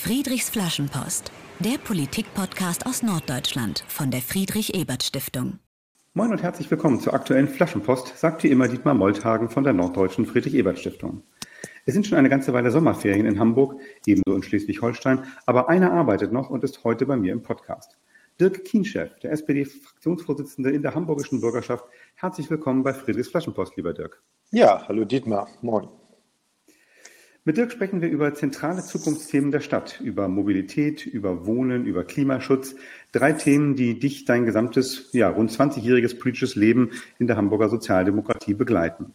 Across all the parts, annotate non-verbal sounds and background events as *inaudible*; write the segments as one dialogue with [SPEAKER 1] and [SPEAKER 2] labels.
[SPEAKER 1] Friedrichs Flaschenpost, der Politik-Podcast aus Norddeutschland von der Friedrich-Ebert-Stiftung.
[SPEAKER 2] Moin und herzlich willkommen zur aktuellen Flaschenpost, sagt wie immer Dietmar Molthagen von der Norddeutschen Friedrich-Ebert-Stiftung. Es sind schon eine ganze Weile Sommerferien in Hamburg, ebenso in Schleswig-Holstein, aber einer arbeitet noch und ist heute bei mir im Podcast. Dirk Kienchef, der SPD-Fraktionsvorsitzende in der hamburgischen Bürgerschaft. Herzlich willkommen bei Friedrichs Flaschenpost, lieber Dirk.
[SPEAKER 3] Ja, hallo Dietmar, moin.
[SPEAKER 2] Mit Dirk sprechen wir über zentrale Zukunftsthemen der Stadt, über Mobilität, über Wohnen, über Klimaschutz. Drei Themen, die dich dein gesamtes, ja, rund 20-jähriges politisches Leben in der Hamburger Sozialdemokratie begleiten.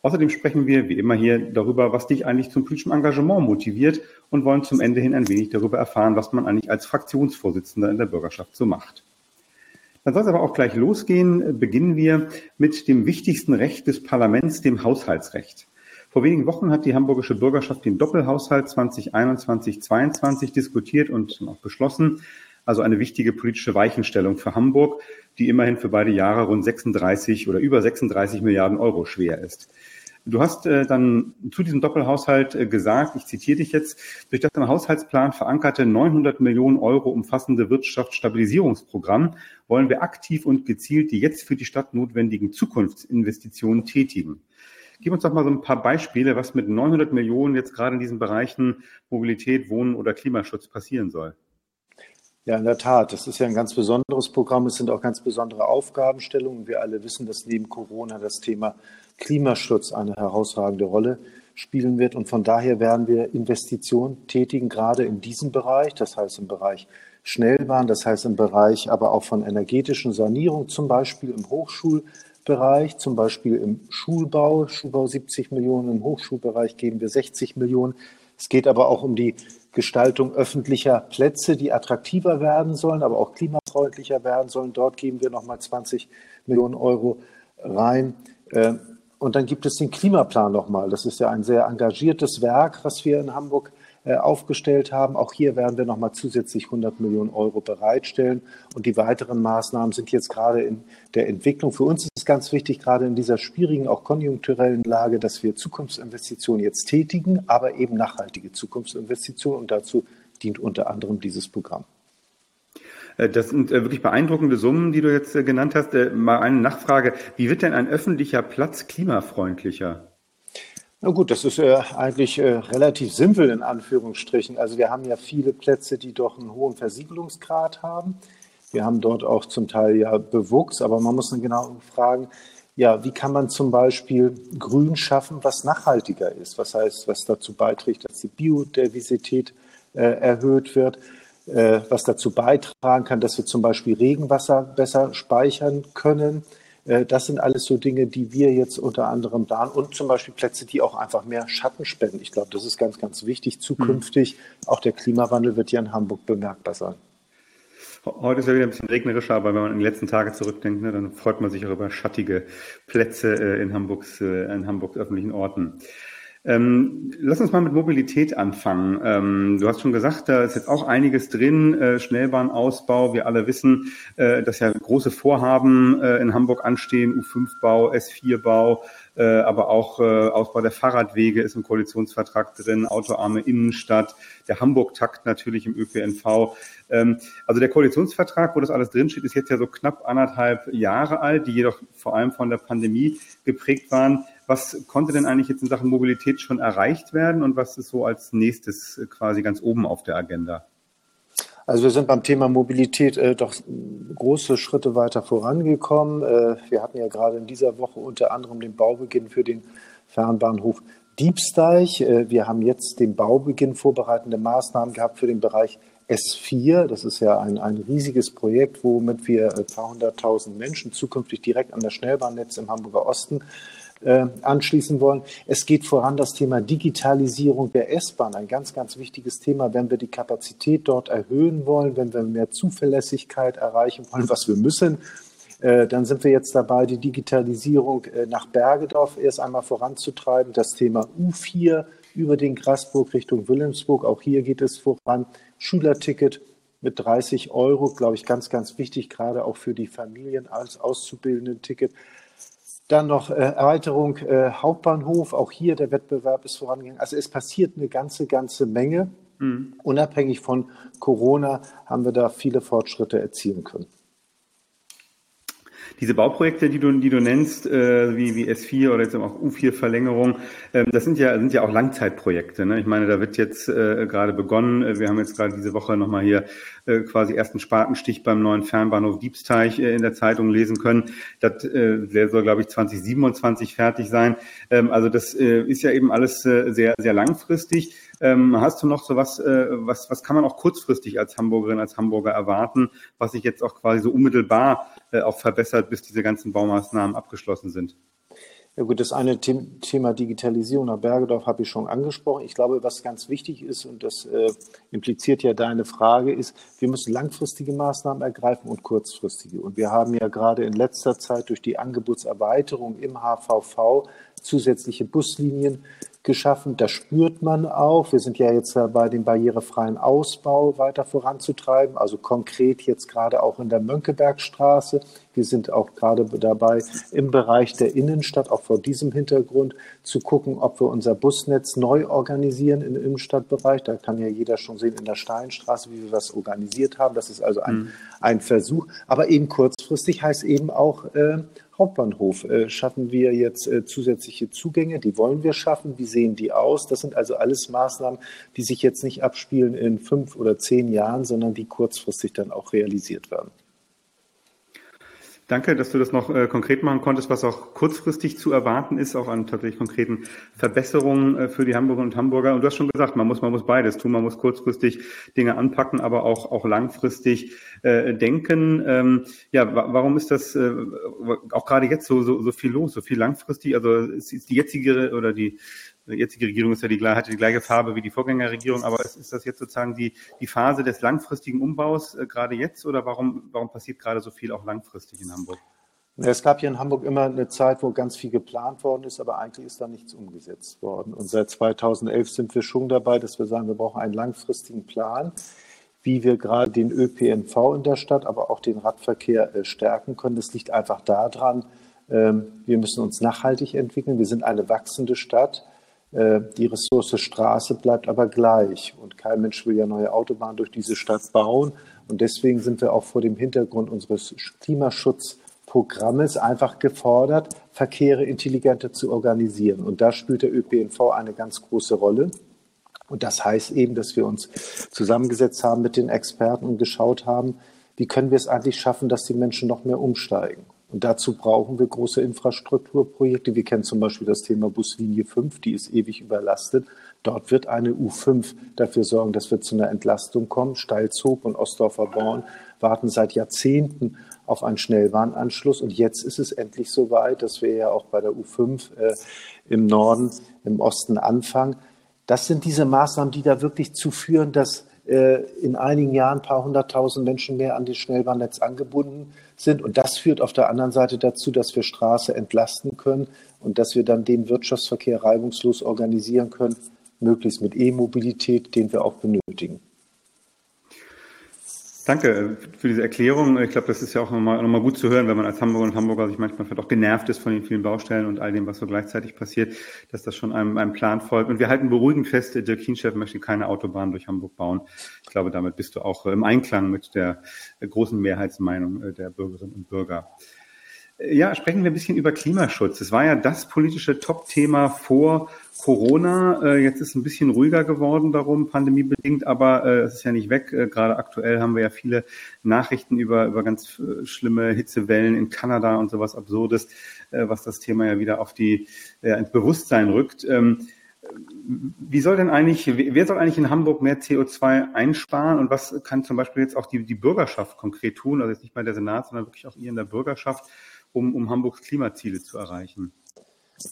[SPEAKER 2] Außerdem sprechen wir, wie immer hier, darüber, was dich eigentlich zum politischen Engagement motiviert und wollen zum Ende hin ein wenig darüber erfahren, was man eigentlich als Fraktionsvorsitzender in der Bürgerschaft so macht. Dann soll es aber auch gleich losgehen. Beginnen wir mit dem wichtigsten Recht des Parlaments, dem Haushaltsrecht. Vor wenigen Wochen hat die hamburgische Bürgerschaft den Doppelhaushalt 2021-22 diskutiert und auch beschlossen. Also eine wichtige politische Weichenstellung für Hamburg, die immerhin für beide Jahre rund 36 oder über 36 Milliarden Euro schwer ist. Du hast äh, dann zu diesem Doppelhaushalt äh, gesagt, ich zitiere dich jetzt, durch das im Haushaltsplan verankerte 900 Millionen Euro umfassende Wirtschaftsstabilisierungsprogramm wollen wir aktiv und gezielt die jetzt für die Stadt notwendigen Zukunftsinvestitionen tätigen. Gib uns doch mal so ein paar Beispiele, was mit 900 Millionen jetzt gerade in diesen Bereichen Mobilität, Wohnen oder Klimaschutz passieren soll.
[SPEAKER 3] Ja, in der Tat. Das ist ja ein ganz besonderes Programm. Es sind auch ganz besondere Aufgabenstellungen. Wir alle wissen, dass neben Corona das Thema Klimaschutz eine herausragende Rolle spielen wird. Und von daher werden wir Investitionen tätigen, gerade in diesem Bereich. Das heißt im Bereich Schnellbahn, das heißt im Bereich aber auch von energetischen Sanierung, zum Beispiel im Hochschul- Bereich, zum Beispiel im Schulbau, Schulbau 70 Millionen, im Hochschulbereich geben wir 60 Millionen. Es geht aber auch um die Gestaltung öffentlicher Plätze, die attraktiver werden sollen, aber auch klimafreundlicher werden sollen. Dort geben wir nochmal 20 Millionen Euro rein. Äh, und dann gibt es den Klimaplan nochmal. Das ist ja ein sehr engagiertes Werk, was wir in Hamburg äh, aufgestellt haben. Auch hier werden wir nochmal zusätzlich 100 Millionen Euro bereitstellen. Und die weiteren Maßnahmen sind jetzt gerade in der Entwicklung. Für uns ist es ganz wichtig, gerade in dieser schwierigen, auch konjunkturellen Lage, dass wir Zukunftsinvestitionen jetzt tätigen, aber eben nachhaltige Zukunftsinvestitionen. Und dazu dient unter anderem dieses Programm.
[SPEAKER 2] Äh, das sind äh, wirklich beeindruckende Summen, die du jetzt genannt hast. Mal eine Nachfrage. Wie wird denn ein öffentlicher Platz klimafreundlicher?
[SPEAKER 3] Na gut, das ist äh, eigentlich äh, relativ simpel in Anführungsstrichen. Also wir haben ja viele Plätze, die doch einen hohen Versiegelungsgrad haben. Wir haben dort auch zum Teil ja Bewuchs, aber man muss dann genau fragen, ja, wie kann man zum Beispiel Grün schaffen, was nachhaltiger ist? Was heißt, was dazu beiträgt, dass die Biodiversität äh, erhöht wird? Äh, was dazu beitragen kann, dass wir zum Beispiel Regenwasser besser speichern können? Äh, das sind alles so Dinge, die wir jetzt unter anderem planen und zum Beispiel Plätze, die auch einfach mehr Schatten spenden. Ich glaube, das ist ganz, ganz wichtig zukünftig. Mhm. Auch der Klimawandel wird hier in Hamburg bemerkbar sein.
[SPEAKER 2] Heute ist ja wieder ein bisschen regnerischer, aber wenn man in die letzten Tage zurückdenkt, ne, dann freut man sich auch über schattige Plätze äh, in Hamburgs, äh, in Hamburgs öffentlichen Orten. Ähm, lass uns mal mit Mobilität anfangen. Ähm, du hast schon gesagt, da ist jetzt auch einiges drin, äh, Schnellbahnausbau. Wir alle wissen, äh, dass ja große Vorhaben äh, in Hamburg anstehen, U5-Bau, S4-Bau, äh, aber auch äh, Ausbau der Fahrradwege ist im Koalitionsvertrag drin, autoarme Innenstadt, der Hamburg-Takt natürlich im ÖPNV. Ähm, also der Koalitionsvertrag, wo das alles drinsteht, ist jetzt ja so knapp anderthalb Jahre alt, die jedoch vor allem von der Pandemie geprägt waren. Was konnte denn eigentlich jetzt in Sachen Mobilität schon erreicht werden und was ist so als nächstes quasi ganz oben auf der Agenda?
[SPEAKER 3] Also wir sind beim Thema Mobilität äh, doch große Schritte weiter vorangekommen. Äh, wir hatten ja gerade in dieser Woche unter anderem den Baubeginn für den Fernbahnhof Diebsteich. Äh, wir haben jetzt den Baubeginn vorbereitende Maßnahmen gehabt für den Bereich S4. Das ist ja ein, ein riesiges Projekt, womit wir ein paar hunderttausend Menschen zukünftig direkt an das Schnellbahnnetz im Hamburger Osten äh, anschließen wollen. Es geht voran das Thema Digitalisierung der S-Bahn, ein ganz, ganz wichtiges Thema, wenn wir die Kapazität dort erhöhen wollen, wenn wir mehr Zuverlässigkeit erreichen wollen, was wir müssen. Äh, dann sind wir jetzt dabei, die Digitalisierung äh, nach Bergedorf erst einmal voranzutreiben. Das Thema U4 über den Grasburg Richtung Wilhelmsburg, auch hier geht es voran. Schülerticket mit 30 Euro, glaube ich, ganz, ganz wichtig, gerade auch für die Familien als Auszubildenden-Ticket. Dann noch äh, Erweiterung äh, Hauptbahnhof. Auch hier der Wettbewerb ist vorangegangen. Also es passiert eine ganze, ganze Menge. Mhm. Unabhängig von Corona haben wir da viele Fortschritte erzielen können.
[SPEAKER 2] Diese Bauprojekte, die du, die du nennst, äh, wie, wie S4 oder jetzt auch U4-Verlängerung, ähm, das sind ja, sind ja auch Langzeitprojekte. Ne? Ich meine, da wird jetzt äh, gerade begonnen. Wir haben jetzt gerade diese Woche nochmal hier äh, quasi ersten Spatenstich beim neuen Fernbahnhof Diebsteich äh, in der Zeitung lesen können. Das äh, der soll, glaube ich, 2027 fertig sein. Ähm, also das äh, ist ja eben alles äh, sehr, sehr langfristig. Ähm, hast du noch so was, äh, was, was kann man auch kurzfristig als Hamburgerin, als Hamburger erwarten, was sich jetzt auch quasi so unmittelbar äh, auch verbessert, bis diese ganzen Baumaßnahmen abgeschlossen sind?
[SPEAKER 3] Ja gut, das eine Thema Digitalisierung nach Bergedorf habe ich schon angesprochen. Ich glaube, was ganz wichtig ist, und das äh, impliziert ja deine Frage, ist, wir müssen langfristige Maßnahmen ergreifen und kurzfristige. Und wir haben ja gerade in letzter Zeit durch die Angebotserweiterung im HVV zusätzliche Buslinien geschaffen. Das spürt man auch. Wir sind ja jetzt dabei, den barrierefreien Ausbau weiter voranzutreiben, also konkret jetzt gerade auch in der Mönckebergstraße. Wir sind auch gerade dabei, im Bereich der Innenstadt, auch vor diesem Hintergrund, zu gucken, ob wir unser Busnetz neu organisieren im Innenstadtbereich. Da kann ja jeder schon sehen in der Steinstraße, wie wir das organisiert haben. Das ist also ein, mhm. ein Versuch. Aber eben kurzfristig heißt eben auch, äh, Hauptbahnhof äh, schaffen wir jetzt äh, zusätzliche Zugänge. Die wollen wir schaffen. Wie sehen die aus? Das sind also alles Maßnahmen, die sich jetzt nicht abspielen in fünf oder zehn Jahren, sondern die kurzfristig dann auch realisiert werden.
[SPEAKER 2] Danke, dass du das noch äh, konkret machen konntest, was auch kurzfristig zu erwarten ist, auch an tatsächlich konkreten Verbesserungen äh, für die Hamburgerinnen und Hamburger. Und du hast schon gesagt, man muss, man muss beides tun. Man muss kurzfristig Dinge anpacken, aber auch, auch langfristig äh, denken. Ähm, ja, warum ist das äh, auch gerade jetzt so, so, so viel los, so viel langfristig? Also ist, ist die jetzige oder die jetzige Regierung ist ja die, hat die gleiche Farbe wie die Vorgängerregierung, aber ist, ist das jetzt sozusagen die, die Phase des langfristigen Umbaus äh, gerade jetzt oder warum, warum passiert gerade so viel auch langfristig in Hamburg?
[SPEAKER 3] Es gab hier in Hamburg immer eine Zeit, wo ganz viel geplant worden ist, aber eigentlich ist da nichts umgesetzt worden. Und seit 2011 sind wir schon dabei, dass wir sagen, wir brauchen einen langfristigen Plan, wie wir gerade den ÖPNV in der Stadt, aber auch den Radverkehr äh, stärken können. Das liegt einfach daran, ähm, wir müssen uns nachhaltig entwickeln. Wir sind eine wachsende Stadt. Äh, die Ressource Straße bleibt aber gleich. Und kein Mensch will ja neue Autobahnen durch diese Stadt bauen. Und deswegen sind wir auch vor dem Hintergrund unseres Klimaschutzprogrammes einfach gefordert, Verkehre intelligenter zu organisieren. Und da spielt der ÖPNV eine ganz große Rolle. Und das heißt eben, dass wir uns zusammengesetzt haben mit den Experten und geschaut haben, wie können wir es eigentlich schaffen, dass die Menschen noch mehr umsteigen. Und dazu brauchen wir große Infrastrukturprojekte. Wir kennen zum Beispiel das Thema Buslinie 5, die ist ewig überlastet. Dort wird eine U5 dafür sorgen, dass wir zu einer Entlastung kommen. Steilzug und Ostdorfer Born warten seit Jahrzehnten auf einen Schnellbahnanschluss. Und jetzt ist es endlich soweit, dass wir ja auch bei der U5 äh, im Norden, im Osten anfangen. Das sind diese Maßnahmen, die da wirklich zu führen, dass in einigen Jahren ein paar hunderttausend Menschen mehr an das Schnellbahnnetz angebunden sind. Und das führt auf der anderen Seite dazu, dass wir Straße entlasten können und dass wir dann den Wirtschaftsverkehr reibungslos organisieren können, möglichst mit E-Mobilität, den wir auch benötigen.
[SPEAKER 2] Danke äh, für diese Erklärung. Ich glaube, das ist ja auch nochmal, nochmal gut zu hören, wenn man als Hamburger und Hamburger sich manchmal vielleicht auch genervt ist von den vielen Baustellen und all dem, was so gleichzeitig passiert, dass das schon einem, einem Plan folgt. Und wir halten beruhigend fest, der Kienchef möchte keine Autobahn durch Hamburg bauen. Ich glaube, damit bist du auch im Einklang mit der großen Mehrheitsmeinung äh, der Bürgerinnen und Bürger. Ja, sprechen wir ein bisschen über Klimaschutz. Es war ja das politische Top-Thema vor Corona. Äh, jetzt ist es ein bisschen ruhiger geworden darum, pandemiebedingt, aber äh, es ist ja nicht weg. Äh, gerade aktuell haben wir ja viele Nachrichten über, über ganz schlimme Hitzewellen in Kanada und sowas Absurdes, was das Thema ja wieder auf die, ins Bewusstsein rückt. Ähm, wie soll denn eigentlich, wer soll eigentlich in Hamburg mehr CO2 einsparen und was kann zum Beispiel jetzt auch die, die Bürgerschaft konkret tun, also jetzt nicht mal der Senat, sondern wirklich auch ihr in der Bürgerschaft, um, um Hamburgs Klimaziele zu erreichen?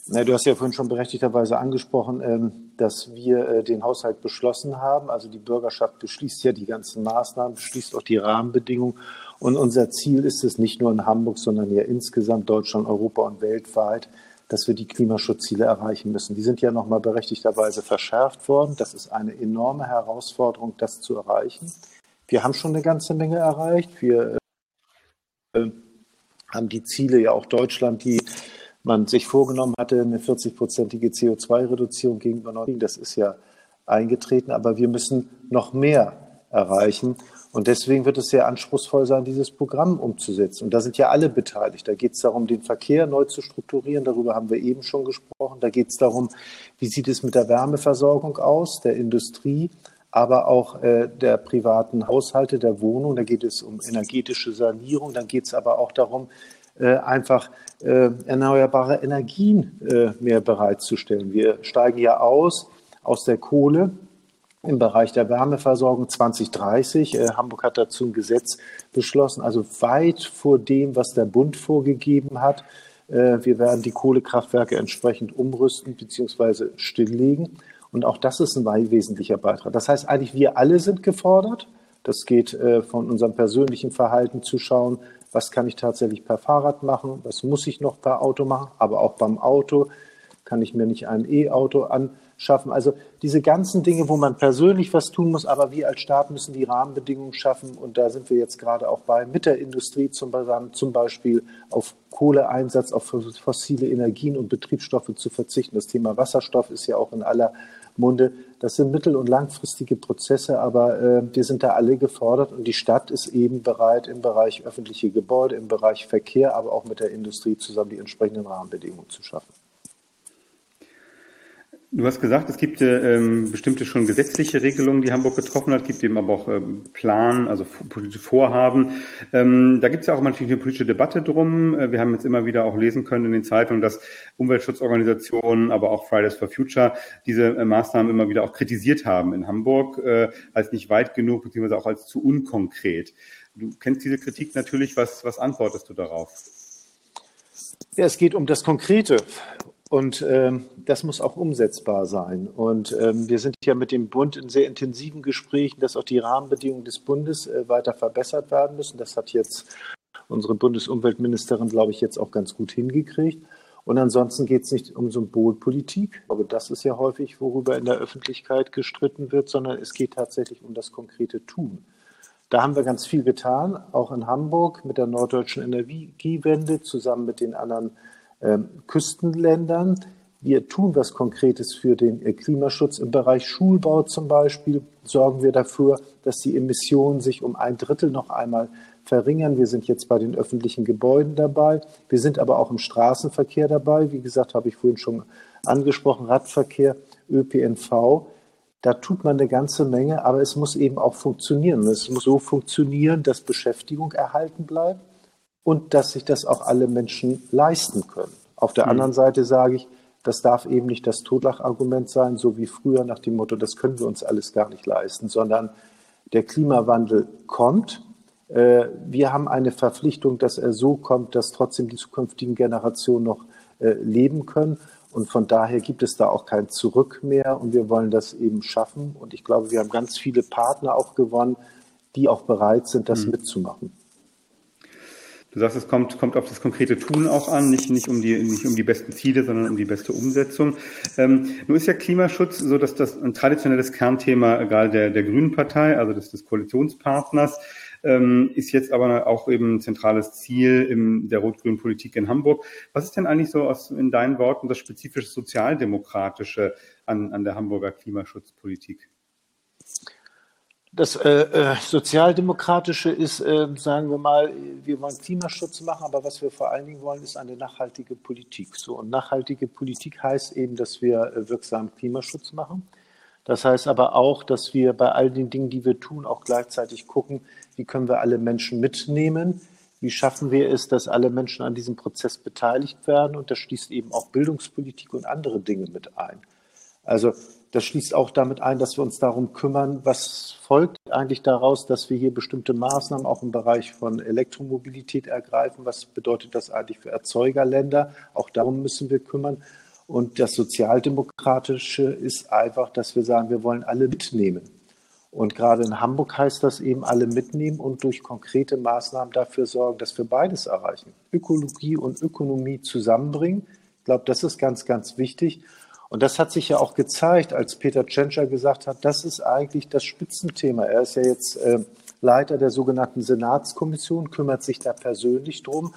[SPEAKER 3] Na, du hast ja vorhin schon berechtigterweise angesprochen, ähm, dass wir äh, den Haushalt beschlossen haben. Also die Bürgerschaft beschließt ja die ganzen Maßnahmen, beschließt auch die Rahmenbedingungen. Und unser Ziel ist es nicht nur in Hamburg, sondern ja insgesamt Deutschland, Europa und weltweit, dass wir die Klimaschutzziele erreichen müssen. Die sind ja nochmal berechtigterweise verschärft worden. Das ist eine enorme Herausforderung, das zu erreichen. Wir haben schon eine ganze Menge erreicht. Wir äh, haben die Ziele ja auch Deutschland, die man sich vorgenommen hatte, eine 40-prozentige CO2-Reduzierung gegenüber 90. Das ist ja eingetreten, aber wir müssen noch mehr erreichen. Und deswegen wird es sehr anspruchsvoll sein, dieses Programm umzusetzen. Und da sind ja alle beteiligt. Da geht es darum, den Verkehr neu zu strukturieren. Darüber haben wir eben schon gesprochen. Da geht es darum, wie sieht es mit der Wärmeversorgung aus, der Industrie, aber auch äh, der privaten Haushalte, der Wohnung. Da geht es um energetische Sanierung. Dann geht es aber auch darum, äh, einfach äh, erneuerbare Energien äh, mehr bereitzustellen. Wir steigen ja aus aus der Kohle im Bereich der Wärmeversorgung 2030. Äh, Hamburg hat dazu ein Gesetz beschlossen, also weit vor dem, was der Bund vorgegeben hat. Äh, wir werden die Kohlekraftwerke entsprechend umrüsten bzw. stilllegen. Und auch das ist ein wesentlicher Beitrag. Das heißt eigentlich, wir alle sind gefordert. Das geht äh, von unserem persönlichen Verhalten zu schauen, was kann ich tatsächlich per Fahrrad machen, was muss ich noch per Auto machen, aber auch beim Auto kann ich mir nicht ein E-Auto an schaffen. Also diese ganzen Dinge, wo man persönlich was tun muss, aber wir als Staat müssen die Rahmenbedingungen schaffen. Und da sind wir jetzt gerade auch bei mit der Industrie zum Beispiel auf Kohleeinsatz, auf fossile Energien und Betriebsstoffe zu verzichten. Das Thema Wasserstoff ist ja auch in aller Munde. Das sind mittel- und langfristige Prozesse, aber äh, wir sind da alle gefordert und die Stadt ist eben bereit, im Bereich öffentliche Gebäude, im Bereich Verkehr, aber auch mit der Industrie zusammen die entsprechenden Rahmenbedingungen zu schaffen.
[SPEAKER 2] Du hast gesagt, es gibt ähm, bestimmte schon gesetzliche Regelungen, die Hamburg getroffen hat, gibt eben aber auch ähm, Plan, also politische Vorhaben. Ähm, da gibt es ja auch natürlich eine politische Debatte drum. Äh, wir haben jetzt immer wieder auch lesen können in den Zeitungen, dass Umweltschutzorganisationen, aber auch Fridays for Future diese äh, Maßnahmen immer wieder auch kritisiert haben in Hamburg äh, als nicht weit genug, beziehungsweise auch als zu unkonkret. Du kennst diese Kritik natürlich. Was, was antwortest du darauf?
[SPEAKER 3] Ja, es geht um das Konkrete. Und ähm, das muss auch umsetzbar sein. Und ähm, wir sind ja mit dem Bund in sehr intensiven Gesprächen, dass auch die Rahmenbedingungen des Bundes äh, weiter verbessert werden müssen. Das hat jetzt unsere Bundesumweltministerin, glaube ich, jetzt auch ganz gut hingekriegt. Und ansonsten geht es nicht um Symbolpolitik, aber das ist ja häufig, worüber in der Öffentlichkeit gestritten wird, sondern es geht tatsächlich um das konkrete Tun. Da haben wir ganz viel getan, auch in Hamburg mit der norddeutschen Energiewende zusammen mit den anderen Küstenländern. Wir tun was Konkretes für den äh, Klimaschutz. Im Bereich Schulbau zum Beispiel sorgen wir dafür, dass die Emissionen sich um ein Drittel noch einmal verringern. Wir sind jetzt bei den öffentlichen Gebäuden dabei. Wir sind aber auch im Straßenverkehr dabei. Wie gesagt, habe ich vorhin schon angesprochen, Radverkehr, ÖPNV. Da tut man eine ganze Menge, aber es muss eben auch funktionieren. Es muss so funktionieren, dass Beschäftigung erhalten bleibt und dass sich das auch alle Menschen leisten können. Auf der mhm. anderen Seite sage ich, das darf eben nicht das Totschlagargument sein, so wie früher nach dem Motto, das können wir uns alles gar nicht leisten, sondern der Klimawandel kommt. Äh, wir haben eine Verpflichtung, dass er so kommt, dass trotzdem die zukünftigen Generationen noch äh, leben können. Und von daher gibt es da auch kein Zurück mehr. Und wir wollen das eben schaffen. Und ich glaube, wir haben ganz viele Partner auch gewonnen, die auch bereit sind, das mhm. mitzumachen.
[SPEAKER 2] Du sagst, es kommt, kommt auf das konkrete Tun auch an, nicht, nicht, um, die, nicht um die besten Ziele, sondern um die beste Umsetzung. Ähm, nun ist ja Klimaschutz so, dass das ein traditionelles Kernthema egal der, der Grünen Partei, also des, des Koalitionspartners, ähm, ist jetzt aber auch eben ein zentrales Ziel in der rot-grünen Politik in Hamburg. Was ist denn eigentlich so aus, in deinen Worten das spezifische Sozialdemokratische an, an der Hamburger Klimaschutzpolitik?
[SPEAKER 3] Das äh, äh, Sozialdemokratische ist, äh, sagen wir mal, wir wollen Klimaschutz machen, aber was wir vor allen Dingen wollen, ist eine nachhaltige Politik. So, und nachhaltige Politik heißt eben, dass wir äh, wirksamen Klimaschutz machen. Das heißt aber auch, dass wir bei all den Dingen, die wir tun, auch gleichzeitig gucken, wie können wir alle Menschen mitnehmen, wie schaffen wir es, dass alle Menschen an diesem Prozess beteiligt werden. Und das schließt eben auch Bildungspolitik und andere Dinge mit ein. Also das schließt auch damit ein, dass wir uns darum kümmern, was folgt eigentlich daraus, dass wir hier bestimmte Maßnahmen auch im Bereich von Elektromobilität ergreifen. Was bedeutet das eigentlich für Erzeugerländer? Auch darum müssen wir kümmern. Und das Sozialdemokratische ist einfach, dass wir sagen, wir wollen alle mitnehmen. Und gerade in Hamburg heißt das eben alle mitnehmen und durch konkrete Maßnahmen dafür sorgen, dass wir beides erreichen. Ökologie und Ökonomie zusammenbringen. Ich glaube, das ist ganz, ganz wichtig. Und das hat sich ja auch gezeigt, als Peter Tschentscher gesagt hat, das ist eigentlich das Spitzenthema. Er ist ja jetzt äh, Leiter der sogenannten Senatskommission, kümmert sich da persönlich drum.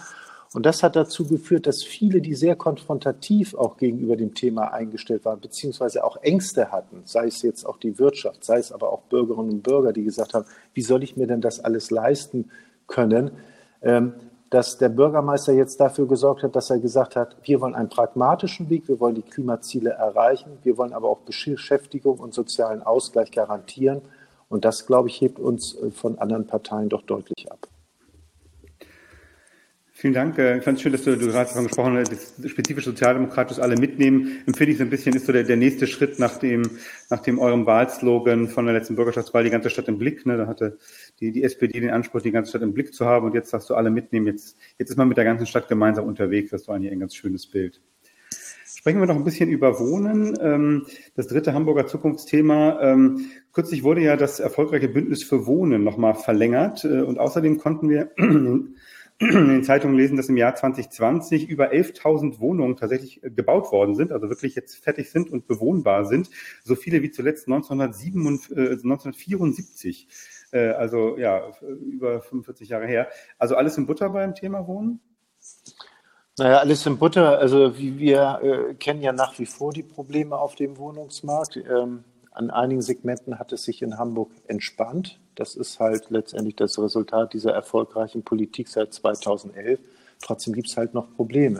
[SPEAKER 3] Und das hat dazu geführt, dass viele, die sehr konfrontativ auch gegenüber dem Thema eingestellt waren, beziehungsweise auch Ängste hatten, sei es jetzt auch die Wirtschaft, sei es aber auch Bürgerinnen und Bürger, die gesagt haben, wie soll ich mir denn das alles leisten können, ähm, dass der Bürgermeister jetzt dafür gesorgt hat, dass er gesagt hat, wir wollen einen pragmatischen Weg, wir wollen die Klimaziele erreichen, wir wollen aber auch Beschäftigung und sozialen Ausgleich garantieren. Und das, glaube ich, hebt uns äh, von anderen Parteien doch deutlich ab.
[SPEAKER 2] Vielen Dank. Äh, ich fand es schön, dass du, du gerade davon gesprochen hast, das spezifisch sozialdemokratisch alle mitnehmen. Empfinde ich so ein bisschen, ist so der, der nächste Schritt nach dem, nach dem eurem Wahlslogan von der letzten Bürgerschaftswahl, die ganze Stadt im Blick. Ne? Da hatte die, die SPD den Anspruch, die ganze Stadt im Blick zu haben. Und jetzt sagst du alle mitnehmen. Jetzt, jetzt ist man mit der ganzen Stadt gemeinsam unterwegs. Das war eigentlich ein ganz schönes Bild. Sprechen wir noch ein bisschen über Wohnen. Ähm, das dritte Hamburger Zukunftsthema. Ähm, kürzlich wurde ja das erfolgreiche Bündnis für Wohnen nochmal verlängert. Äh, und außerdem konnten wir in den Zeitungen lesen, dass im Jahr 2020 über 11.000 Wohnungen tatsächlich äh, gebaut worden sind, also wirklich jetzt fertig sind und bewohnbar sind. So viele wie zuletzt 1974. Äh, äh, also ja, über 45 Jahre her. Also alles in Butter beim Thema Wohnen?
[SPEAKER 3] Naja, alles in Butter. Also wir äh, kennen ja nach wie vor die Probleme auf dem Wohnungsmarkt. Ähm, an einigen Segmenten hat es sich in Hamburg entspannt. Das ist halt letztendlich das Resultat dieser erfolgreichen Politik seit 2011. Trotzdem gibt es halt noch Probleme.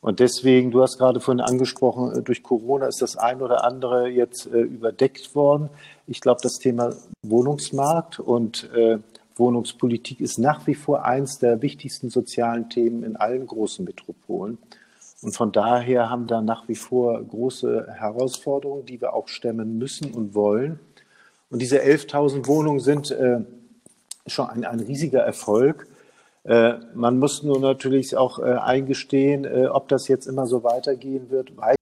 [SPEAKER 3] Und deswegen, du hast gerade vorhin angesprochen, äh, durch Corona ist das ein oder andere jetzt äh, überdeckt worden. Ich glaube, das Thema Wohnungsmarkt und äh, Wohnungspolitik ist nach wie vor eins der wichtigsten sozialen Themen in allen großen Metropolen. Und von daher haben da nach wie vor große Herausforderungen, die wir auch stemmen müssen und wollen. Und diese 11.000 Wohnungen sind äh, schon ein, ein riesiger Erfolg. Äh, man muss nur natürlich auch äh, eingestehen, äh, ob das jetzt immer so weitergehen wird, weiß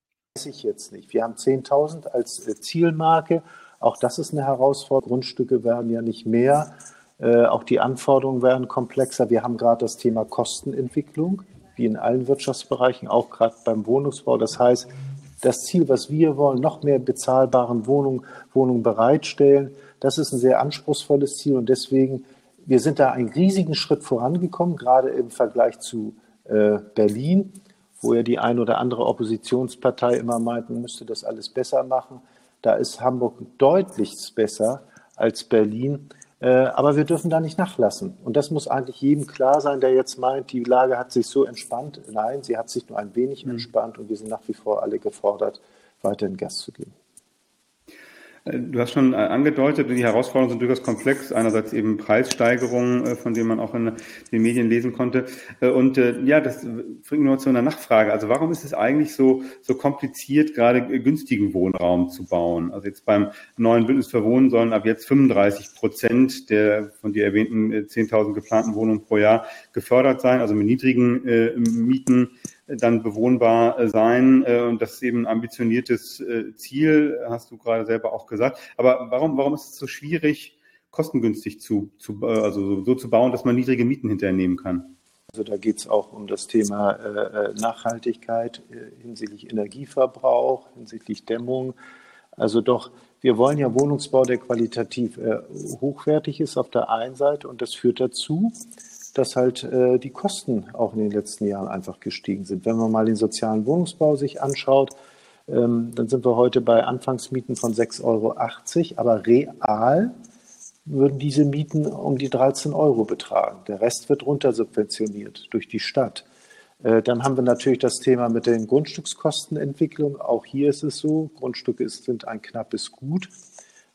[SPEAKER 3] ich jetzt nicht. Wir haben 10.000 als äh, Zielmarke. Auch das ist eine Herausforderung. Grundstücke werden ja nicht mehr. Äh, auch die Anforderungen werden komplexer. Wir haben gerade das Thema Kostenentwicklung, wie in allen Wirtschaftsbereichen, auch gerade beim Wohnungsbau. Das heißt, das Ziel, was wir wollen, noch mehr bezahlbaren Wohnungen, Wohnungen bereitstellen. Das ist ein sehr anspruchsvolles Ziel und deswegen, wir sind da einen riesigen Schritt vorangekommen, gerade im Vergleich zu äh, Berlin, wo ja die ein oder andere Oppositionspartei immer meint, man müsste das alles besser machen. Da ist Hamburg deutlich besser als Berlin. Äh, aber wir dürfen da nicht nachlassen. Und das muss eigentlich jedem klar sein, der jetzt meint, die Lage hat sich so entspannt. Nein, sie hat sich nur ein wenig mhm. entspannt und wir sind nach wie vor alle gefordert, weiterhin Gas zu geben.
[SPEAKER 2] Du hast schon äh, angedeutet, die Herausforderungen sind durchaus komplex. Einerseits eben Preissteigerungen, äh, von denen man auch in den Medien lesen konnte. Äh, und ja, das bringt nur zu einer Nachfrage. Also warum ist es eigentlich so, so kompliziert, gerade günstigen Wohnraum zu bauen? Also jetzt beim neuen Bündnis für Wohnen sollen ab jetzt 35 Prozent der von dir erwähnten 10.000 geplanten Wohnungen pro Jahr gefördert sein, also mit niedrigen Mieten dann bewohnbar äh, sein. Äh, und das ist eben ein ambitioniertes äh, Ziel, hast du gerade selber auch gesagt. Aber warum, warum ist es so schwierig, kostengünstig zu, zu also so zu bauen, dass man niedrige Mieten hinterher nehmen kann?
[SPEAKER 3] Also da geht es auch um das Thema Nachhaltigkeit hinsichtlich Energieverbrauch, hinsichtlich Dämmung. Also doch, wir wollen ja Wohnungsbau, der qualitativ hochwertig ist auf der einen Seite und das führt dazu, dass halt äh, die Kosten auch in den letzten Jahren einfach gestiegen sind. Wenn man mal den sozialen Wohnungsbau sich anschaut, ähm, dann sind wir heute bei Anfangsmieten von 6,80 Euro, aber real würden diese Mieten um die 13 Euro betragen. Der Rest wird runtersubventioniert durch die Stadt. Äh, dann haben wir natürlich das Thema mit den Grundstückskostenentwicklung. Auch hier ist es so, Grundstücke sind ein knappes Gut.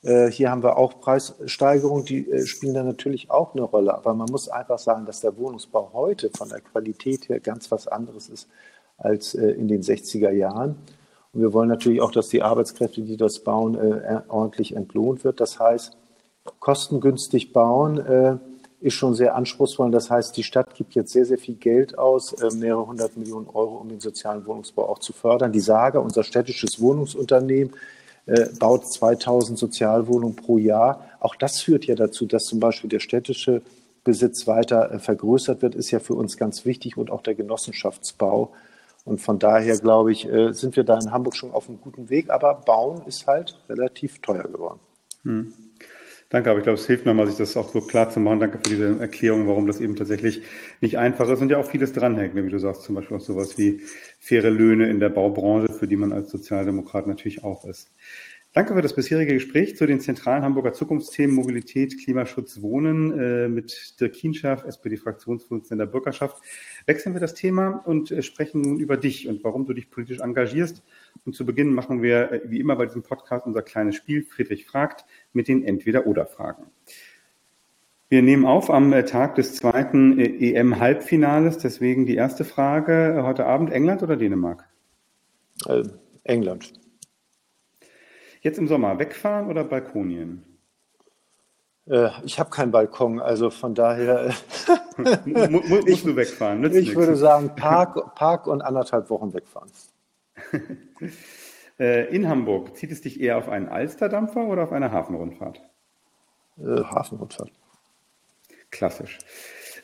[SPEAKER 3] Äh, hier haben wir auch Preissteigerungen, die äh, spielen da natürlich auch eine Rolle. Aber man muss einfach sagen, dass der Wohnungsbau heute von der Qualität her ganz was anderes ist als äh, in den 60er Jahren. Und wir wollen natürlich auch, dass die Arbeitskräfte, die das bauen, ordentlich entlohnt wird. Das heißt, kostengünstig bauen ist schon sehr anspruchsvoll. Das heißt, die Stadt gibt jetzt sehr, sehr viel Geld aus, mehrere hundert Millionen Euro, um den sozialen Wohnungsbau auch zu fördern. Die Saga, unser städtisches Wohnungsunternehmen, äh, baut 2000 Sozialwohnungen pro Jahr. Auch das führt ja dazu, dass zum Beispiel der städtische Besitz weiter äh, vergrößert wird, ist ja für uns ganz wichtig und auch der Genossenschaftsbau. Und von daher, glaube ich, äh, sind wir da in Hamburg schon auf einem guten Weg. Aber Bauen ist halt relativ teuer geworden. Hm.
[SPEAKER 2] Danke, aber ich glaube, es hilft nochmal, sich das auch so klar zu machen. Danke für diese Erklärung, warum das eben tatsächlich nicht einfach ist und ja auch vieles dranhängt, wie du sagst, zum Beispiel auch sowas wie faire Löhne in der Baubranche, für die man als Sozialdemokrat natürlich auch ist. Danke für das bisherige Gespräch zu den zentralen Hamburger Zukunftsthemen Mobilität, Klimaschutz, Wohnen äh, mit Dirk Kienschaff, SPD-Fraktionsvorsitzender der Bürgerschaft. Wechseln wir das Thema und äh, sprechen nun über dich und warum du dich politisch engagierst. Und zu Beginn machen wir, äh, wie immer bei diesem Podcast, unser kleines Spiel Friedrich fragt mit den Entweder-Oder-Fragen. Wir nehmen auf am äh, Tag des zweiten äh, EM-Halbfinales. Deswegen die erste Frage heute Abend: England oder Dänemark?
[SPEAKER 3] England.
[SPEAKER 2] Jetzt im Sommer wegfahren oder Balkonien?
[SPEAKER 3] Äh, ich habe keinen Balkon, also von daher. *laughs*
[SPEAKER 2] Musst ich, du wegfahren? *laughs*
[SPEAKER 3] Ich nichts. würde sagen, Park, Park und anderthalb Wochen wegfahren. *laughs*
[SPEAKER 2] Äh, in Hamburg, zieht es dich eher auf einen Alsterdampfer oder auf eine Hafenrundfahrt?
[SPEAKER 3] Äh, Hafenrundfahrt.
[SPEAKER 2] Klassisch.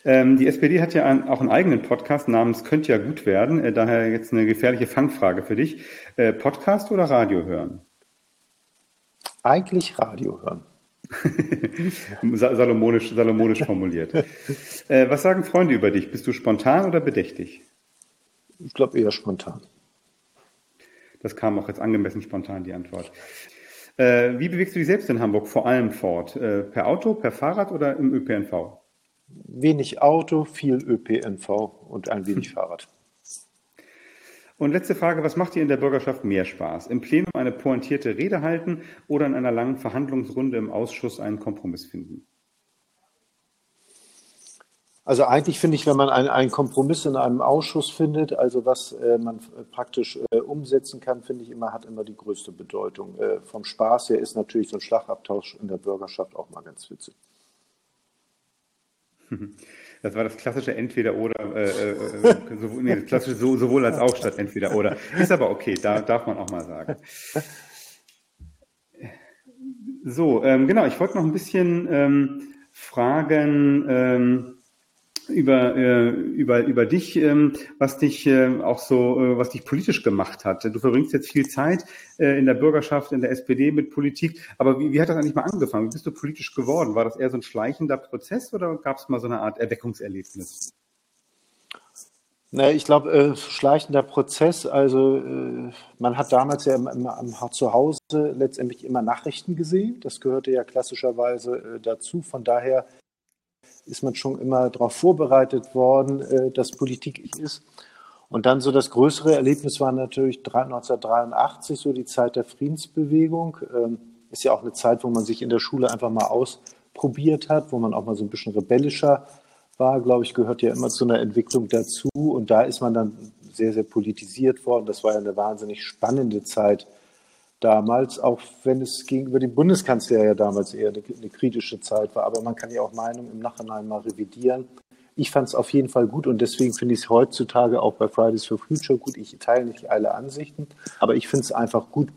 [SPEAKER 2] Ähm, die SPD hat ja ein, auch einen eigenen Podcast namens Könnte ja gut werden. Äh, daher jetzt eine gefährliche Fangfrage für dich. Äh, Podcast oder Radio hören?
[SPEAKER 3] Eigentlich Radio hören. *laughs*
[SPEAKER 2] salomonisch, salomonisch formuliert. *laughs* äh, was sagen Freunde über dich? Bist du spontan oder bedächtig?
[SPEAKER 3] Ich glaube eher spontan.
[SPEAKER 2] Das kam auch jetzt angemessen spontan, die Antwort. Äh, wie bewegst du dich selbst in Hamburg vor allem fort? Äh, per Auto, per Fahrrad oder im ÖPNV?
[SPEAKER 3] Wenig Auto, viel ÖPNV und ein wenig Fahrrad.
[SPEAKER 2] Und letzte Frage, was macht dir in der Bürgerschaft mehr Spaß? Im Plenum eine pointierte Rede halten oder in einer langen Verhandlungsrunde im Ausschuss einen Kompromiss finden?
[SPEAKER 3] Also eigentlich finde ich, wenn man einen, einen, Kompromiss in einem Ausschuss findet, also was äh, man praktisch äh, umsetzen kann, finde ich immer, hat immer die größte Bedeutung. Äh, vom Spaß her ist natürlich so ein Schlagabtausch in der Bürgerschaft auch mal ganz witzig. *laughs*
[SPEAKER 2] Das war das klassische Entweder-Oder, äh, äh, äh sowohl, nee, klassische so, sowohl als auch statt Entweder-Oder. Ist aber okay, da darf man auch mal sagen. So, ähm, genau, ich wollte noch ein bisschen ähm, fragen, ähm, über, äh, über, über dich, ähm, was dich äh, auch so, äh, was dich politisch gemacht hat. Du verbringst jetzt viel Zeit äh, in der Bürgerschaft, in der SPD mit Politik. Aber wie, wie hat das eigentlich mal angefangen? Wie bist du politisch geworden? War das eher so ein schleichender Prozess oder gab es mal so eine Art Erweckungserlebnis?
[SPEAKER 3] Na, ich glaube, äh, schleichender Prozess. Also äh, man hat damals ja im, im, zu Hause letztendlich immer Nachrichten gesehen. Das gehörte ja klassischerweise äh, dazu. Von daher ist man schon immer darauf vorbereitet worden, äh, dass Politik ist. Und dann so das größere Erlebnis war natürlich 1983, so die Zeit der Friedensbewegung. Ähm, ist ja auch eine Zeit, wo man sich in der Schule einfach mal ausprobiert hat, wo man auch mal so ein bisschen rebellischer war, glaube ich, gehört ja immer zu einer Entwicklung dazu. Und da ist man dann sehr, sehr politisiert worden. Das war ja eine wahnsinnig spannende Zeit damals, auch wenn es gegenüber dem Bundeskanzler ja damals eher eine, eine kritische Zeit war. Aber man kann ja auch Meinungen im Nachhinein mal revidieren. Ich fand es auf jeden Fall gut und deswegen finde ich es heutzutage auch bei Fridays for Future gut. Ich teile nicht alle Ansichten, aber ich finde es einfach gut,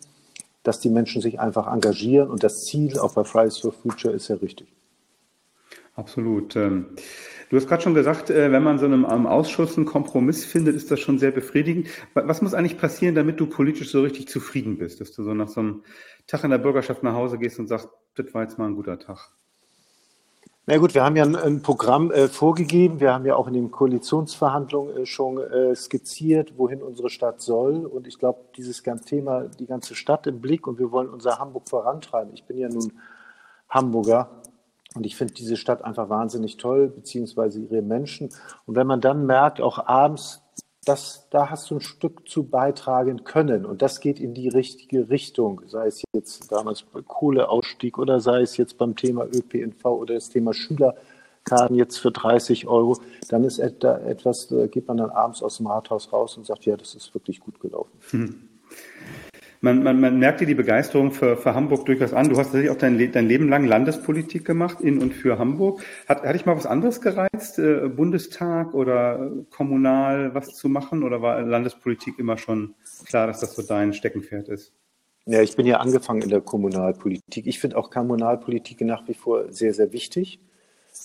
[SPEAKER 3] dass die Menschen sich einfach engagieren und das Ziel auch bei Fridays for Future ist ja richtig.
[SPEAKER 2] Absolut. Ähm, Du hast gerade schon gesagt, äh, wenn man so einem, Ausschuss einen Kompromiss findet, ist das schon sehr befriedigend. Was muss eigentlich passieren, damit du politisch so richtig zufrieden bist, dass du so nach so einem Tag in der Bürgerschaft nach Hause gehst und sagst, das war jetzt mal ein guter Tag?
[SPEAKER 3] Na gut, wir haben ja ein, ein Programm äh, vorgegeben. Wir haben ja auch in den Koalitionsverhandlungen äh, schon äh, skizziert, wohin unsere Stadt soll. Und ich glaube, dieses ganze Thema, die ganze Stadt im Blick und wir wollen unser Hamburg vorantreiben. Ich bin ja nun Hamburger und ich finde diese Stadt einfach wahnsinnig toll, beziehungsweise ihre Menschen. Und wenn man dann merkt, auch abends, dass da hast du ein Stück zu beitragen können und das geht in die richtige Richtung, sei es jetzt damals Kohleausstieg oder sei es jetzt beim Thema ÖPNV oder das Thema Schülerkarten jetzt für 30 Euro, dann ist da etwas, da geht man dann abends aus dem Rathaus raus und sagt, ja, das ist wirklich gut gelaufen. Hm *laughs*
[SPEAKER 2] man, man, man merkt dir die Begeisterung für, für Hamburg durchaus an. Du hast tatsächlich auch dein, dein Leben lang Landespolitik gemacht in und für Hamburg. Hat, hat dich mal was anderes gereizt, äh, Bundestag oder kommunal was zu machen? Oder war Landespolitik immer schon klar, dass das so dein Steckenpferd ist?
[SPEAKER 3] Ja, ich bin ja angefangen in der Kommunalpolitik. Ich finde auch Kommunalpolitik nach wie vor sehr, sehr wichtig.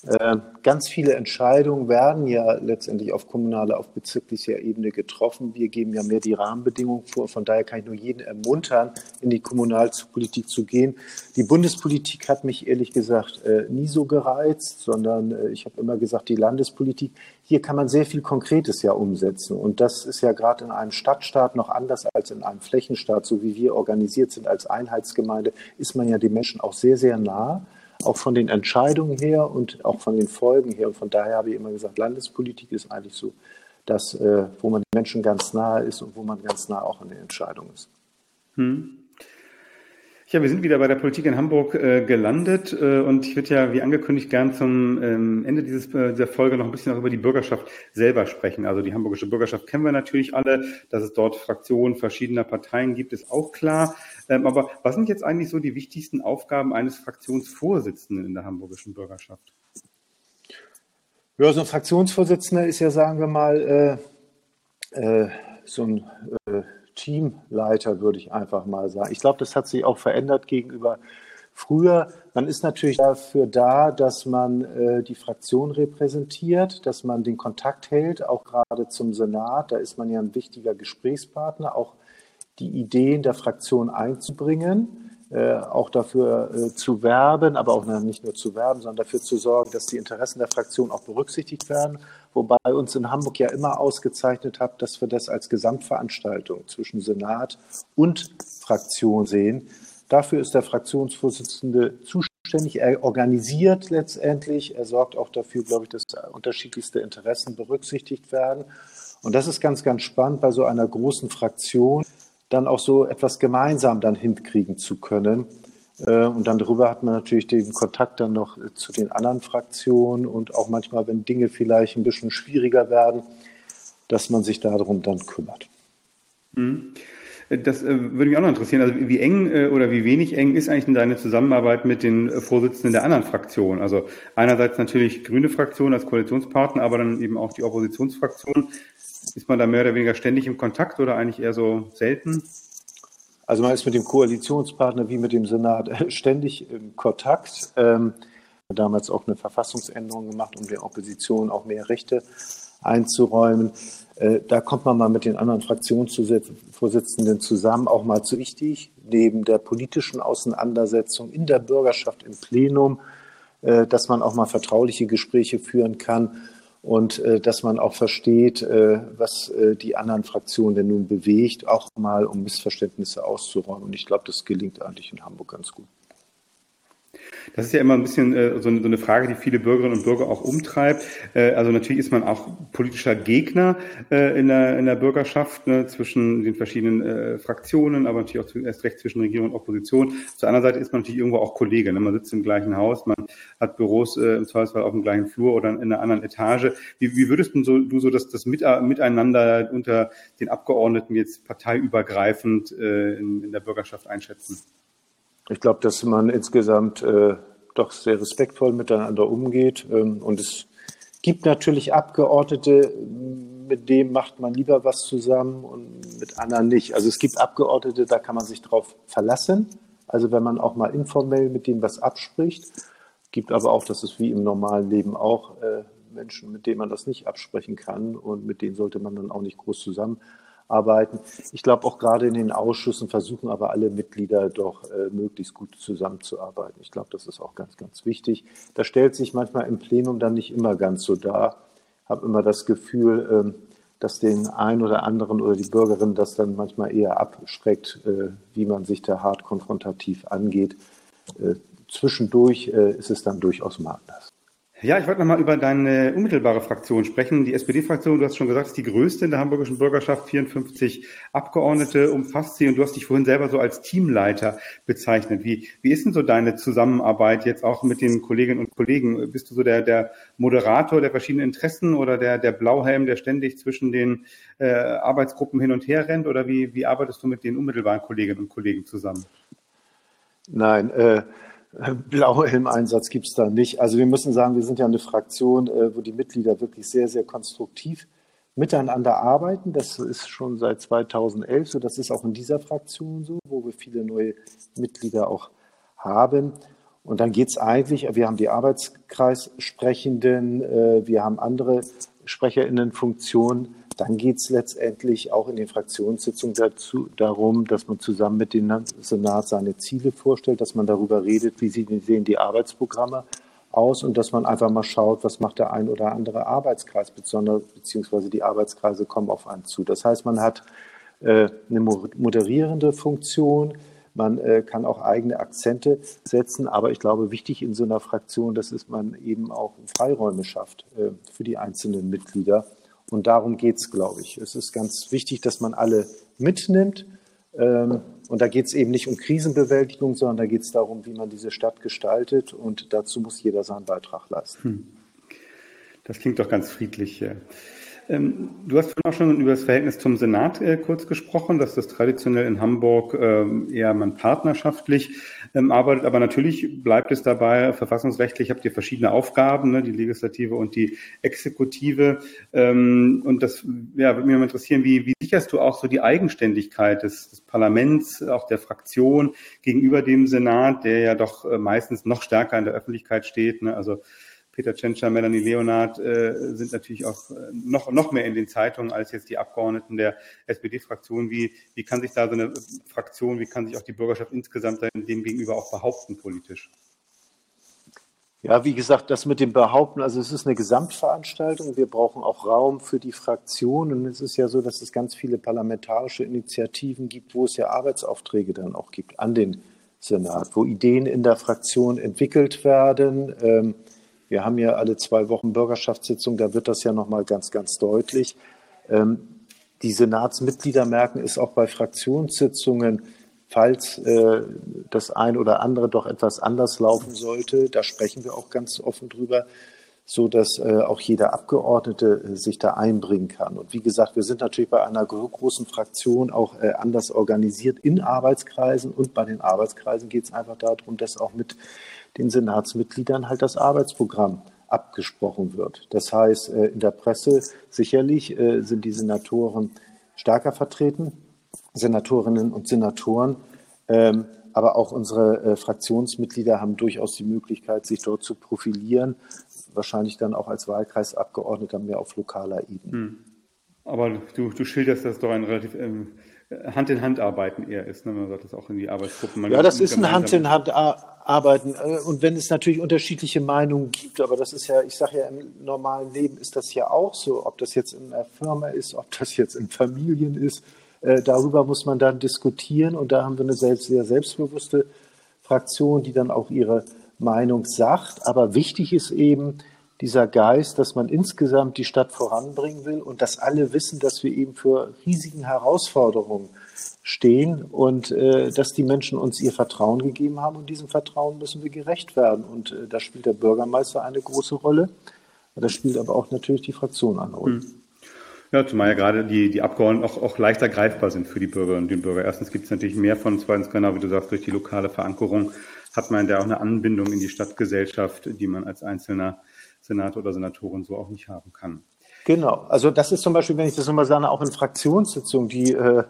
[SPEAKER 3] Äh, ganz viele Entscheidungen werden ja letztendlich auf kommunaler, auf bezirklicher Ebene getroffen. Wir geben ja mehr die Rahmenbedingungen vor. Von daher kann ich nur jeden ermuntern, in die Kommunalpolitik zu gehen. Die Bundespolitik hat mich ehrlich gesagt äh, nie so gereizt, sondern äh, ich habe immer gesagt, die Landespolitik. Hier kann man sehr viel Konkretes ja umsetzen. Und das ist ja gerade in einem Stadtstaat noch anders als in einem Flächenstaat, so wie wir organisiert sind als Einheitsgemeinde, ist man ja den Menschen auch sehr, sehr nah auch von den Entscheidungen her und auch von den Folgen her. Und von daher habe ich immer gesagt, Landespolitik ist eigentlich so das, äh, wo man den Menschen ganz nahe ist und wo man ganz nah auch an den Entscheidungen ist. Hm.
[SPEAKER 2] Ja, wir sind wieder bei der Politik in Hamburg äh, gelandet äh, und ich würde ja, wie angekündigt, gern zum ähm, Ende dieses, äh, dieser Folge noch ein bisschen auch über die Bürgerschaft selber sprechen. Also die hamburgische Bürgerschaft kennen wir natürlich alle, dass es dort Fraktionen verschiedener Parteien gibt, ist auch klar. Ähm, aber was sind jetzt eigentlich so die wichtigsten Aufgaben eines Fraktionsvorsitzenden in der hamburgischen Bürgerschaft?
[SPEAKER 3] Ja, so ein Fraktionsvorsitzender ist ja, sagen wir mal, äh, äh, so ein äh, Teamleiter, würde ich einfach mal sagen. Ich glaube, das hat sich auch verändert gegenüber früher. Man ist natürlich dafür da, dass man äh, die Fraktion repräsentiert, dass man den Kontakt hält, auch gerade zum Senat. Da ist man ja ein wichtiger Gesprächspartner, auch die Ideen der Fraktion einzubringen. Äh, auch dafür äh, zu werben, aber auch nicht nur zu werben, sondern dafür zu sorgen, dass die Interessen der Fraktion auch berücksichtigt werden. Wobei uns in Hamburg ja immer ausgezeichnet hat, dass wir das als Gesamtveranstaltung zwischen Senat und Fraktion sehen. Dafür ist der Fraktionsvorsitzende zuständig. Er organisiert letztendlich. Er sorgt auch dafür, glaube ich, dass unterschiedlichste Interessen berücksichtigt werden. Und das ist ganz, ganz spannend bei so einer großen Fraktion dann auch so etwas gemeinsam dann hinkriegen zu können. Äh, und dann darüber hat man natürlich den Kontakt dann noch zu den anderen Fraktionen und auch manchmal, wenn Dinge vielleicht ein bisschen schwieriger werden, dass man sich darum dann kümmert.
[SPEAKER 2] Mhm. Das äh, würde mich auch noch interessieren. Also wie eng äh, oder wie wenig eng ist eigentlich deine Zusammenarbeit mit den Vorsitzenden der anderen Fraktionen? Also einerseits natürlich grüne Fraktion als Koalitionspartner, aber dann eben auch die Oppositionsfraktion. Ist man da mehr oder weniger ständig im Kontakt oder eigentlich eher so selten?
[SPEAKER 3] Also man ist mit dem Koalitionspartner wie mit dem Senat ständig im Kontakt. Ähm, damals auch eine Verfassungsänderung gemacht, um der Opposition auch mehr Rechte einzuräumen. Äh, da kommt man mal mit den anderen Fraktionsvorsitzenden zusammen, auch mal zu wichtig, neben der politischen Auseinandersetzung in der Bürgerschaft im Plenum, äh, dass man auch mal vertrauliche Gespräche führen kann und äh, dass man auch versteht, was die anderen Fraktionen denn nun bewegt, auch mal um Missverständnisse auszuräumen. Und ich glaube, das gelingt eigentlich in Hamburg ganz gut.
[SPEAKER 2] Das ist ja immer ein bisschen äh, so, eine, so, eine, Frage, die viele Bürgerinnen und Bürger auch umtreibt. Äh, also natürlich ist man auch politischer Gegner äh, in, der, in der Bürgerschaft ne, zwischen den verschiedenen äh, Fraktionen, aber natürlich auch zu, erst recht zwischen Regierung und Opposition. Zur anderen Seite ist man natürlich irgendwo auch Kollege. Ne? Man sitzt im gleichen Haus, man hat Büros äh, im Zweifelsfall auf dem gleichen Flur oder in einer anderen Etage. Wie, wie würdest du so, du so das, das Miteinander unter den Abgeordneten jetzt parteiübergreifend äh, in, in der Bürgerschaft einschätzen?
[SPEAKER 3] Ich glaube, dass man insgesamt äh, doch sehr respektvoll miteinander umgeht. Ähm, und es gibt natürlich Abgeordnete, mit denen macht man lieber was zusammen und mit anderen nicht. Also es gibt Abgeordnete, da kann man sich drauf verlassen. Also wenn man auch mal informell mit denen was abspricht. Gibt aber auch, das ist wie im normalen Leben auch, äh, Menschen, mit denen man das nicht absprechen kann und mit denen sollte man dann auch nicht groß zusammen arbeiten. Ich glaube auch gerade in den Ausschüssen versuchen aber alle Mitglieder doch äh, möglichst gut zusammenzuarbeiten. Ich glaube, das ist auch ganz, ganz wichtig. Das stellt sich manchmal im Plenum dann nicht immer ganz so dar. Ich habe immer das Gefühl, ähm, dass den einen oder anderen oder die Bürgerin das dann manchmal eher abschreckt, äh, wie man sich da hart konfrontativ angeht. Äh, zwischendurch äh, ist es dann durchaus mal anders.
[SPEAKER 2] Ja, ich wollte nochmal über deine unmittelbare Fraktion sprechen. Die SPD-Fraktion, du hast schon gesagt, ist die größte in der hamburgischen Bürgerschaft, 54 Abgeordnete umfasst sie und du hast dich vorhin selber so als Teamleiter bezeichnet. Wie, wie ist denn so deine Zusammenarbeit jetzt auch mit den Kolleginnen und Kollegen? Bist du so der, der Moderator der verschiedenen Interessen oder der, der Blauhelm, der ständig zwischen den äh, Arbeitsgruppen hin und her rennt oder wie, wie arbeitest du mit den unmittelbaren Kolleginnen und Kollegen zusammen?
[SPEAKER 3] Nein, äh, Blaue Helm-Einsatz gibt es da nicht. Also wir müssen sagen, wir sind ja eine Fraktion, äh, wo die Mitglieder wirklich sehr, sehr konstruktiv miteinander arbeiten. Das ist schon seit 2011 so. Das ist auch in dieser Fraktion so, wo wir viele neue Mitglieder auch haben. Und dann geht es eigentlich, wir haben die Arbeitskreissprechenden, äh, wir haben andere Sprecherinnenfunktionen. Dann geht es letztendlich auch in den Fraktionssitzungen dazu, darum, dass man zusammen mit dem Senat seine Ziele vorstellt, dass man darüber redet, wie sehen die Arbeitsprogramme aus und dass man einfach mal schaut, was macht der ein oder andere Arbeitskreis, beziehungsweise die Arbeitskreise kommen auf einen zu. Das heißt, man hat äh, eine moderierende Funktion, man äh, kann auch eigene Akzente setzen, aber ich glaube, wichtig in so einer Fraktion, das ist, man eben auch Freiräume schafft äh, für die einzelnen Mitglieder. Und darum geht es, glaube ich. Es ist ganz wichtig, dass man alle mitnimmt. Ähm, und da geht es eben nicht um Krisenbewältigung, sondern da geht es darum, wie man diese Stadt gestaltet. Und dazu muss jeder seinen Beitrag leisten. Hm.
[SPEAKER 2] Das klingt doch ganz friedlich. Ähm, du hast auch schon über das Verhältnis zum Senat äh, kurz gesprochen, dass das traditionell in Hamburg ähm, eher man partnerschaftlich ähm, arbeitet. Aber natürlich bleibt es dabei, verfassungsrechtlich habt ihr verschiedene Aufgaben, ne, die Legislative und die Exekutive. Ähm, und das ja, würde mich mal interessieren, wie, wie sicherst du auch so die Eigenständigkeit des, des Parlaments, auch der Fraktion gegenüber dem Senat, der ja doch äh, meistens noch stärker in der Öffentlichkeit steht. Ne? Also Peter Tschentscher, Melanie Leonard äh, sind natürlich auch äh, noch, noch mehr in den Zeitungen als jetzt die Abgeordneten der SPD-Fraktion. Wie, wie kann sich da so eine Fraktion, wie kann sich auch die Bürgerschaft insgesamt dem gegenüber auch behaupten politisch?
[SPEAKER 3] Ja, wie gesagt, das mit dem Behaupten, also es ist eine Gesamtveranstaltung. Wir brauchen auch Raum für die Fraktion. Und es ist ja so, dass es ganz viele parlamentarische Initiativen gibt, wo es ja Arbeitsaufträge dann auch gibt an den Senat, wo Ideen in der Fraktion entwickelt werden. Ähm, wir haben ja alle zwei Wochen Bürgerschaftssitzung, da wird das ja nochmal ganz, ganz deutlich. Ähm, die Senatsmitglieder merken es auch bei Fraktionssitzungen, falls äh, das ein oder andere doch etwas anders laufen sollte, da sprechen wir auch ganz offen drüber, so dass äh, auch jeder Abgeordnete äh, sich da einbringen kann. Und wie gesagt, wir sind natürlich bei einer großen Fraktion auch äh, anders organisiert in Arbeitskreisen und bei den Arbeitskreisen geht es einfach darum, dass auch mit den Senatsmitgliedern halt das Arbeitsprogramm abgesprochen wird. Das heißt, äh, in der Presse sicherlich äh, sind die Senatoren stärker vertreten, Senatorinnen und Senatoren, ähm, aber auch unsere äh, Fraktionsmitglieder haben durchaus die Möglichkeit, sich dort zu profilieren, wahrscheinlich dann auch als Wahlkreisabgeordneter mehr auf lokaler Ebene. Hm.
[SPEAKER 2] Aber du, du schilderst das doch ein relativ ähm, Hand in Hand arbeiten eher ist, ne? man sagt das auch in die Arbeitsgruppen. Man
[SPEAKER 3] ja, das ist ein Hand in Hand arbeiten. Äh, und wenn es natürlich unterschiedliche Meinungen gibt, aber das ist ja, ich sage ja, im normalen Leben ist das ja auch so, ob das jetzt in einer Firma ist, ob das jetzt in Familien ist, äh, darüber muss man dann diskutieren und da haben wir eine selbst, sehr selbstbewusste Fraktion, die dann auch ihre Meinung sagt. Aber wichtig ist eben, dieser Geist, dass man insgesamt die Stadt voranbringen will und dass alle wissen, dass wir eben für riesigen Herausforderungen stehen und äh, dass die Menschen uns ihr Vertrauen gegeben haben und diesem Vertrauen müssen wir gerecht werden. Und äh, da spielt der Bürgermeister eine große Rolle. Da spielt aber auch natürlich die Fraktion eine Rolle. Hm.
[SPEAKER 2] Ja, zumal ja gerade die, die Abgeordneten auch, auch leichter greifbar sind für die Bürgerinnen und die Bürger. Erstens gibt es natürlich mehr von, zweitens genau, wie du sagst, durch die lokale Verankerung hat man ja auch eine Anbindung in die Stadtgesellschaft, die man als einzelner Senator oder Senatorin so auch nicht haben kann.
[SPEAKER 3] Genau, also das ist zum Beispiel, wenn ich das nochmal sage, auch in Fraktionssitzungen, die äh,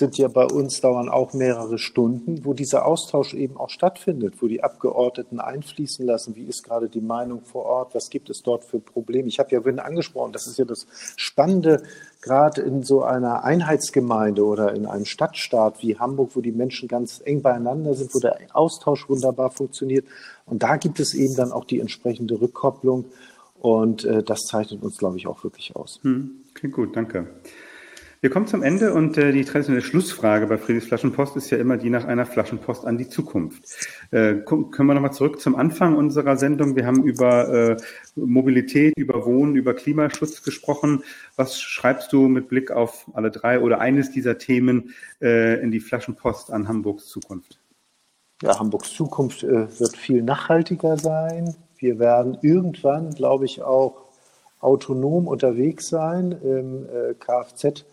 [SPEAKER 3] sind ja bei uns dauern auch mehrere Stunden, wo dieser Austausch eben auch stattfindet, wo die Abgeordneten einfließen lassen, wie ist gerade die Meinung vor Ort, was gibt es dort für Probleme. Ich habe ja vorhin angesprochen, das ist ja das Spannende, gerade in so einer Einheitsgemeinde oder in einem Stadtstaat wie Hamburg, wo die Menschen ganz eng beieinander sind, wo der Austausch wunderbar funktioniert. Und da gibt es eben dann auch die entsprechende Rückkopplung. Und äh, das zeichnet uns, glaube ich, auch wirklich aus.
[SPEAKER 2] Hm, klingt gut, danke. Wir kommen zum Ende und äh, die traditionelle Schlussfrage bei Friedrichs Flaschenpost ist ja immer die nach einer Flaschenpost an die Zukunft. Äh, können wir nochmal zurück zum Anfang unserer Sendung. Wir haben über äh, Mobilität, über Wohnen, über Klimaschutz gesprochen. Was schreibst du mit Blick auf alle drei oder eines dieser Themen äh, in die Flaschenpost an Hamburgs Zukunft?
[SPEAKER 3] Ja, Hamburgs Zukunft äh, wird viel nachhaltiger sein. Wir werden irgendwann, glaube ich, auch autonom unterwegs sein im äh, Kfz.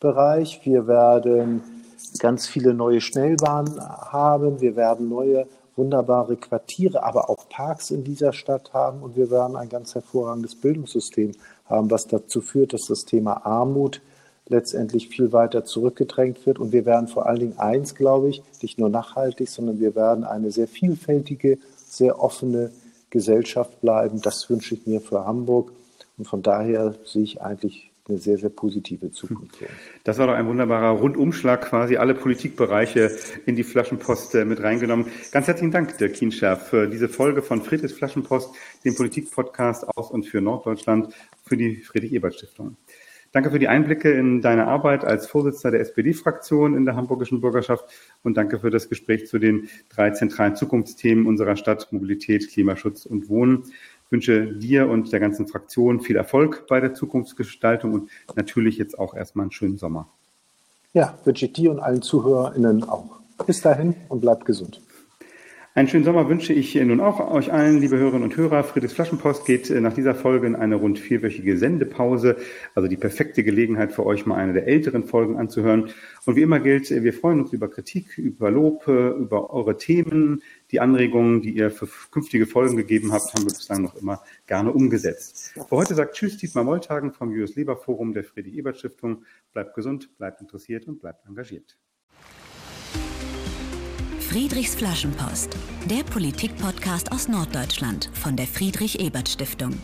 [SPEAKER 3] Bereich. Wir werden ganz viele neue Schnellbahnen haben. Wir werden neue wunderbare Quartiere, aber auch Parks in dieser Stadt haben. Und wir werden ein ganz hervorragendes Bildungssystem haben, was dazu führt, dass das Thema Armut letztendlich viel weiter zurückgedrängt wird. Und wir werden vor allen Dingen eins, glaube ich, nicht nur nachhaltig, sondern wir werden eine sehr vielfältige, sehr offene Gesellschaft bleiben. Das wünsche ich mir für Hamburg. Und von daher sehe ich eigentlich eine sehr, sehr positive Zukunft.
[SPEAKER 2] Das war doch ein wunderbarer Rundumschlag, quasi alle Politikbereiche in die Flaschenpost äh, mit reingenommen. Ganz herzlichen Dank, Dirk Kienscher, für diese Folge von Friedrichs Flaschenpost, dem Politikpodcast aus und für Norddeutschland, für die Friedrich-Ebert-Stiftung. Danke für die Einblicke in deine Arbeit als Vorsitzender der SPD-Fraktion in der hamburgischen Bürgerschaft und danke für das Gespräch zu den drei zentralen Zukunftsthemen unserer Stadt, Mobilität, Klimaschutz und Wohnen. Ich wünsche dir und der ganzen Fraktion viel Erfolg bei der Zukunftsgestaltung und natürlich jetzt auch erstmal einen schönen Sommer.
[SPEAKER 3] Ja, wünsche ich dir und allen ZuhörerInnen auch. Bis dahin und bleibt gesund.
[SPEAKER 2] Einen schönen Sommer wünsche ich nun auch euch allen, liebe Hörerinnen und Hörer. Friedrichs Flaschenpost geht nach dieser Folge in eine rund vierwöchige Sendepause, also die perfekte Gelegenheit für euch mal eine der älteren Folgen anzuhören. Und wie immer gilt, wir freuen uns über Kritik, über Lob, über eure Themen, die Anregungen, die ihr für künftige Folgen gegeben habt, haben wir bislang noch immer gerne umgesetzt. Für heute sagt Tschüss Dietmar Molltagen vom Julius Leber Forum der Friedrich Ebert Stiftung. Bleibt gesund, bleibt interessiert und bleibt engagiert.
[SPEAKER 1] Friedrichs Flaschenpost, der Politikpodcast aus Norddeutschland von der Friedrich Ebert Stiftung.